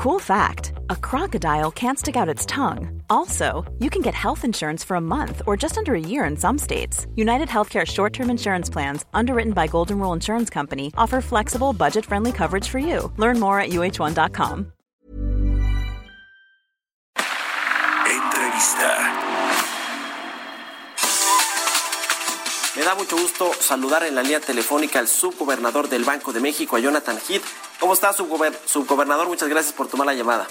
Cool fact a crocodile can't stick out its tongue. Also, you can get health insurance for a month or just under a year in some states. United Healthcare short term insurance plans, underwritten by Golden Rule Insurance Company, offer flexible, budget friendly coverage for you. Learn more at uh1.com. Entrevista. Me da mucho gusto saludar en la línea telefónica al subgobernador del Banco de México, a Jonathan Heath. ¿Cómo está, subgobernador? Muchas gracias por tomar la llamada.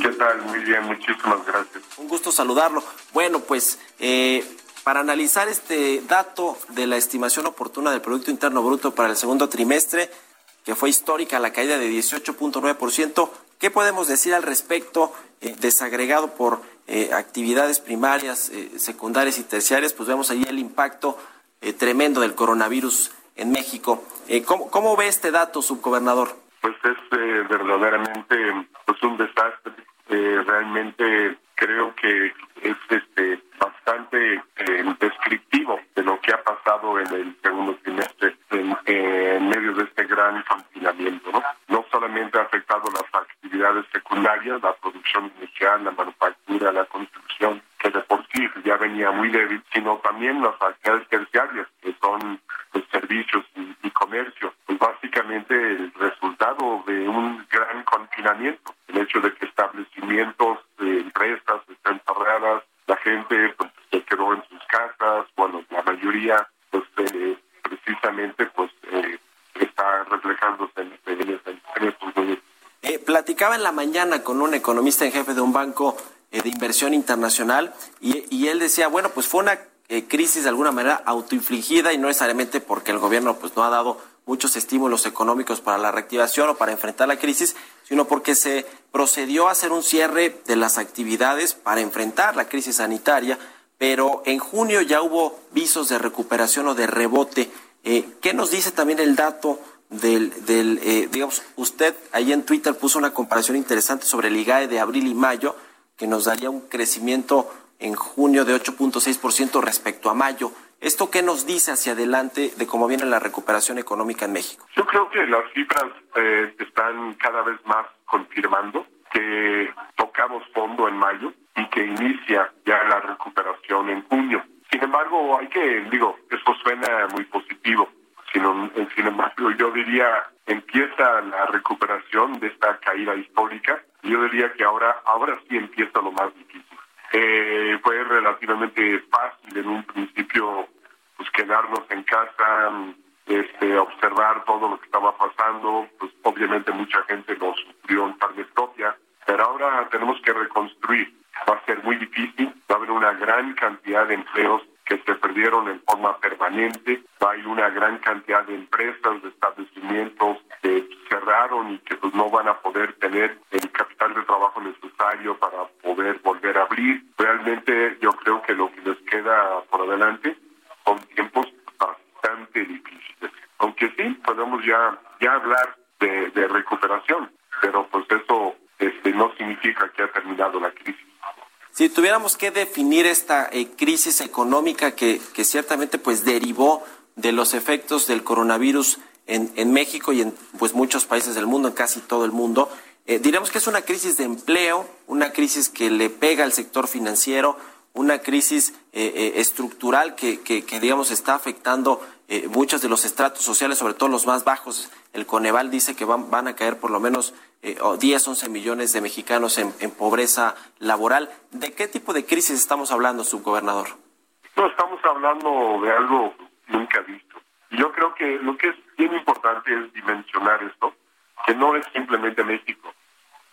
¿Qué tal? Muy bien, muchísimas gracias. Un gusto saludarlo. Bueno, pues eh, para analizar este dato de la estimación oportuna del Producto Interno Bruto para el segundo trimestre, que fue histórica, la caída de 18.9%, ¿qué podemos decir al respecto, eh, desagregado por eh, actividades primarias, secundarias y terciarias? Pues vemos ahí el impacto tremendo del coronavirus en México. ¿cómo, ¿Cómo ve este dato, subgobernador? pues es eh, verdaderamente pues un desastre. Eh, realmente creo que es este bastante eh, descriptivo de lo que ha pasado en el segundo trimestre en, medio de este gran confinamiento. ¿no? solamente ha afectado las actividades secundarias, la producción inicial, la manufactura, la construcción, que de por sí ya venía muy débil, sino también las actividades terciarias, que son los servicios y, y comercio. Pues básicamente el resultado de un gran confinamiento, el hecho de que establecimientos, de empresas estén cerradas, la gente pues, se quedó en sus casas, bueno, la mayoría pues eh, precisamente pues eh, está reflejándose en, estos momentos. Eh, platicaba en la mañana con un economista en jefe de un banco eh, de inversión internacional y, y, él decía, bueno, pues fue una eh, crisis de alguna manera autoinfligida y no necesariamente porque el gobierno pues no ha dado muchos estímulos económicos para la reactivación o para enfrentar la crisis, sino porque se procedió a hacer un cierre de las actividades para enfrentar la crisis sanitaria, pero en junio ya hubo visos de recuperación o de rebote. Eh, ¿Qué nos dice también el dato del, eh, digamos, usted ahí en Twitter puso una comparación interesante sobre el IGAE de abril y mayo, que nos daría un crecimiento en junio de 8.6% respecto a mayo. ¿Esto qué nos dice hacia adelante de cómo viene la recuperación económica en México? Yo creo que las cifras eh, están cada vez más confirmando que tocamos fondo en mayo y que inicia ya la recuperación en junio. Sin embargo, hay que, digo, eso suena muy positivo. Sino, sin embargo, yo diría, empieza la recuperación de esta caída histórica. Yo diría que ahora, ahora sí empieza lo más difícil. Eh, fue relativamente fácil en un principio pues quedarnos en casa, este, observar todo lo que estaba pasando, pues obviamente mucha gente lo sufrió en carne propia, pero ahora tenemos que reconstruir. Va a ser muy difícil, va a haber una gran cantidad de empleos que se perdieron en forma permanente, hay una gran cantidad de empresas, de establecimientos que cerraron y que pues no van a poder tener el capital trabajo necesario para poder volver a abrir. Realmente yo creo que lo que les queda por adelante son tiempos bastante difíciles. Aunque sí, podemos ya, ya hablar de, de recuperación, pero pues eso este, no significa que ha terminado la crisis. Si tuviéramos que definir esta eh, crisis económica que, que, ciertamente pues derivó de los efectos del coronavirus en, en, México y en pues muchos países del mundo, en casi todo el mundo, eh, diremos que es una crisis de empleo, una crisis que le pega al sector financiero, una crisis eh, eh, estructural que, que, que, digamos, está afectando eh, muchos de los estratos sociales, sobre todo los más bajos. El Coneval dice que van, van a caer por lo menos eh, 10, 11 millones de mexicanos en, en, pobreza laboral. ¿De qué tipo de crisis estamos hablando, subgobernador? No, estamos hablando de algo nunca visto. Yo creo que lo que es bien importante es dimensionar esto, que no es simplemente México.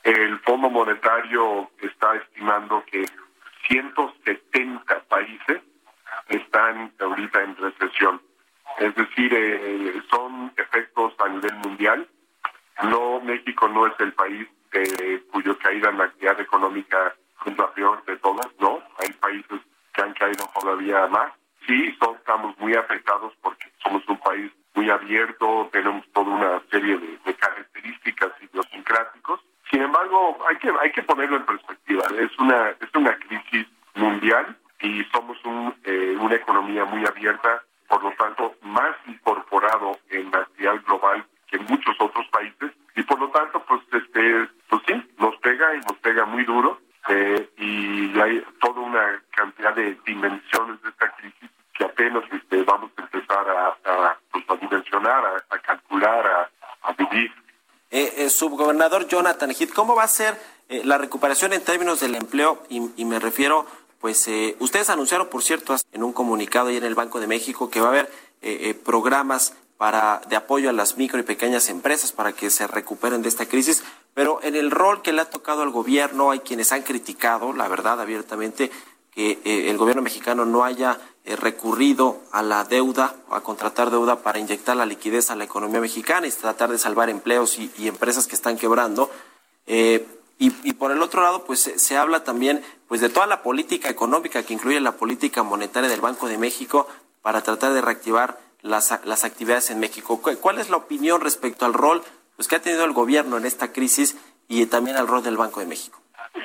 El Fondo Monetario está estimando que 170 países están ahorita en recesión. Es decir, eh, son efectos a nivel mundial. No, México no es el país eh, cuyo caída en la actividad económica es la peor de todas, no. Hay países que han caído todavía más. Sí, son, estamos muy afectados porque somos un país muy abierto, tenemos toda una serie de, de características idiosincráticos. Sin embargo, hay que hay que ponerlo en perspectiva. Es una es una crisis mundial y somos un, eh, una economía muy abierta, por lo tanto más incorporado en la actividad global que en muchos otros países y por lo tanto pues este pues sí pega y nos pega muy duro eh, y hay toda una cantidad de dimensiones de esta crisis que apenas este, vamos a empezar a, pues, dimensionar, a, calcular, a, vivir. Eh, eh, subgobernador Jonathan Heath, ¿cómo va a ser eh, la recuperación en términos del empleo? Y, me refiero, pues, ustedes anunciaron, por cierto, en un comunicado ahí en el Banco de México que va a haber programas para de apoyo a las micro y pequeñas empresas para que se recuperen de esta crisis, pero en el rol que le ha tocado al gobierno hay quienes han criticado, la verdad, abiertamente, que el gobierno mexicano no haya eh, recurrido a la deuda, a contratar deuda para inyectar la liquidez a la economía mexicana y tratar de salvar empleos y, empresas que están quebrando. Eh, y, por el otro lado, pues se, habla también pues de toda la política económica que incluye la política monetaria del Banco de México para tratar de reactivar las, las actividades en México. ¿Cuál es la opinión respecto al rol pues, que ha tenido el gobierno en esta crisis y también al rol del Banco de México?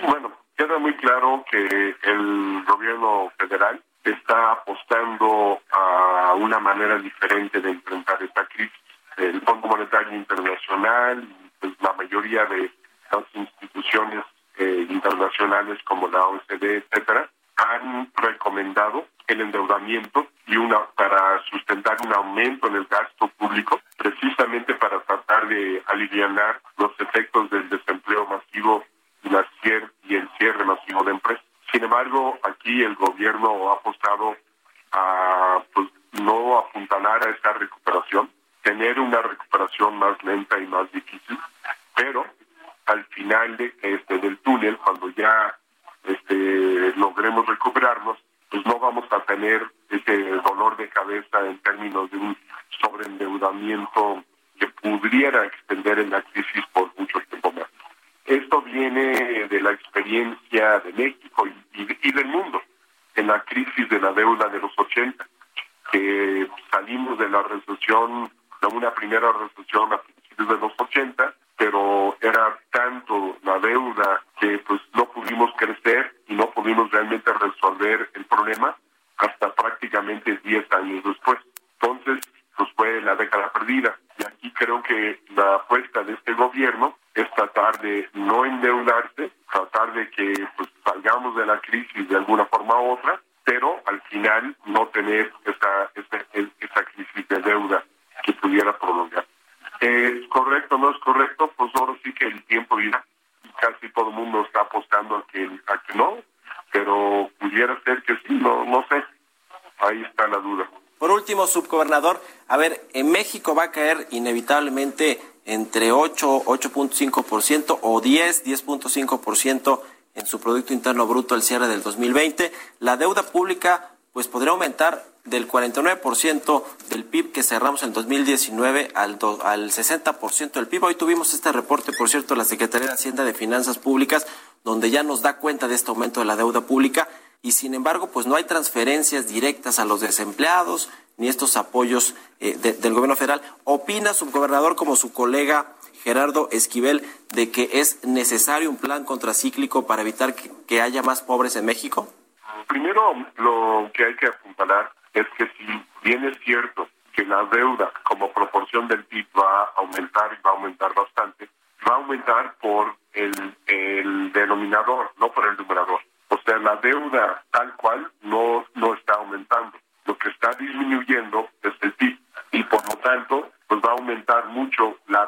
Bueno, queda muy claro que el gobierno federal está apostando a una manera diferente de enfrentar esta crisis. El Fondo Monetario Internacional, pues, la mayoría de las instituciones eh, internacionales como la OCDE, etcétera, han recomendado el endeudamiento y una para sustentar un aumento en el gasto público, precisamente para tratar de aliviar los efectos del desempleo masivo y, el cierre masivo de empresas. Sin embargo, aquí el gobierno ha apostado a pues, no apuntalar a esta recuperación, tener una recuperación más lenta y más difícil, pero al final de, este, del túnel, cuando ya este, logremos recuperarnos, pues no vamos a tener ese dolor de cabeza en términos de un sobreendeudamiento que pudiera extender en la crisis por mucho tiempo más. Esto viene de la experiencia de México y, del mundo en la crisis de la deuda de los 80, que salimos de la recesión, de una primera recesión a principios de los 80, pero era tanto la deuda que pues no pudimos crecer y no pudimos realmente resolver el problema hasta prácticamente 10 años después. Entonces, pues fue la década perdida. Y aquí creo que la apuesta de este gobierno es tratar de no endeudarse, tratar de que pues, salgamos de la crisis de alguna forma u otra, pero al final no tener esa, esa, crisis de deuda que pudiera prolongar. ¿Es correcto no es correcto? Pues ahora sí que el tiempo dirá. Casi todo el mundo está apostando a que, a que no, pero pudiera ser que sí, no, no sé. Ahí está la duda. Por último, subgobernador, a ver, en México va a caer inevitablemente entre 8, 8.5% o 10, 10.5% en su Producto Interno Bruto al cierre del 2020. La deuda pública pues podría aumentar del 49% del PIB que cerramos en 2019 al, al 60% del PIB. Hoy tuvimos este reporte, por cierto, de la Secretaría de Hacienda de Finanzas Públicas, donde ya nos da cuenta de este aumento de la deuda pública y sin embargo, pues no hay transferencias directas a los desempleados ni estos apoyos eh, del gobierno federal. ¿Opina, subgobernador, como su colega Gerardo Esquivel, de que es necesario un plan contracíclico para evitar que, haya más pobres en México? Primero, lo que hay que apuntalar es que si bien es cierto que la deuda como proporción del PIB va a aumentar y va a aumentar bastante, va a aumentar por el, el denominador, no por el numerador. O sea, la deuda tal cual no, no está aumentando. Lo que está disminuyendo es el PIB y por lo tanto pues va a aumentar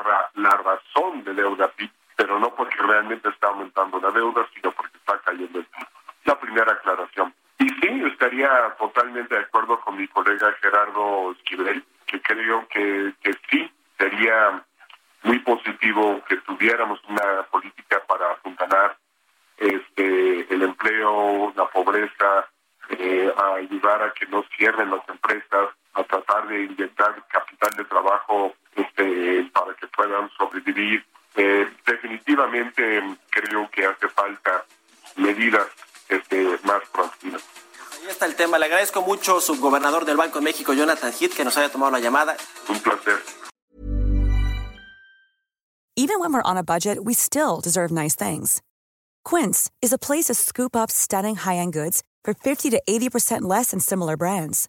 la, la razón de deuda PIB, pero no porque realmente está aumentando la deuda, sino porque está cayendo el PIB. La primera aclaración. Y sí, estaría totalmente de acuerdo con mi colega Gerardo Esquivel, que creo que, que sí sería muy positivo que tuviéramos una política para apuntalar este, el empleo, la pobreza, eh, ayudar a que no cierren las empresas, a tratar de inyectar capital de trabajo este, para que puedan sobrevivir. Eh, definitivamente creo que hace falta medidas este, más proactivas. Ahí está el tema. Le agradezco mucho, subgobernador del Banco de México, Jonathan Heath, que nos haya tomado la llamada. Un placer. Even when we're on a budget, we still deserve nice things. Quince is a place to scoop up stunning high-end goods for 50 to 80% less than similar brands.